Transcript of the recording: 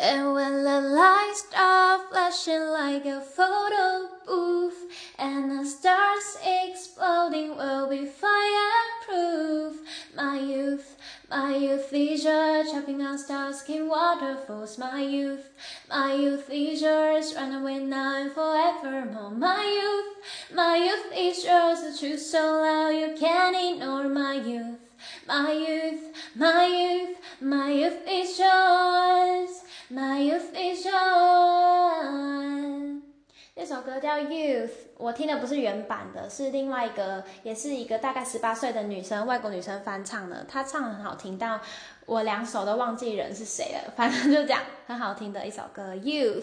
And when the lights start flashing like a photo booth, and the stars exploding will be fireproof. My youth, my youth is leisure, chopping on stars, king waterfalls. My youth, my youth leisures, run away now and forevermore. My youth, my youth leisures, the truth so loud you can't ignore. My youth, my youth, my youth, my youth is yours. 那。首歌叫《Youth》，我听的不是原版的，是另外一个，也是一个大概十八岁的女生，外国女生翻唱的。她唱很好听，但我两首都忘记人是谁了。反正就这样，很好听的一首歌，《Youth》。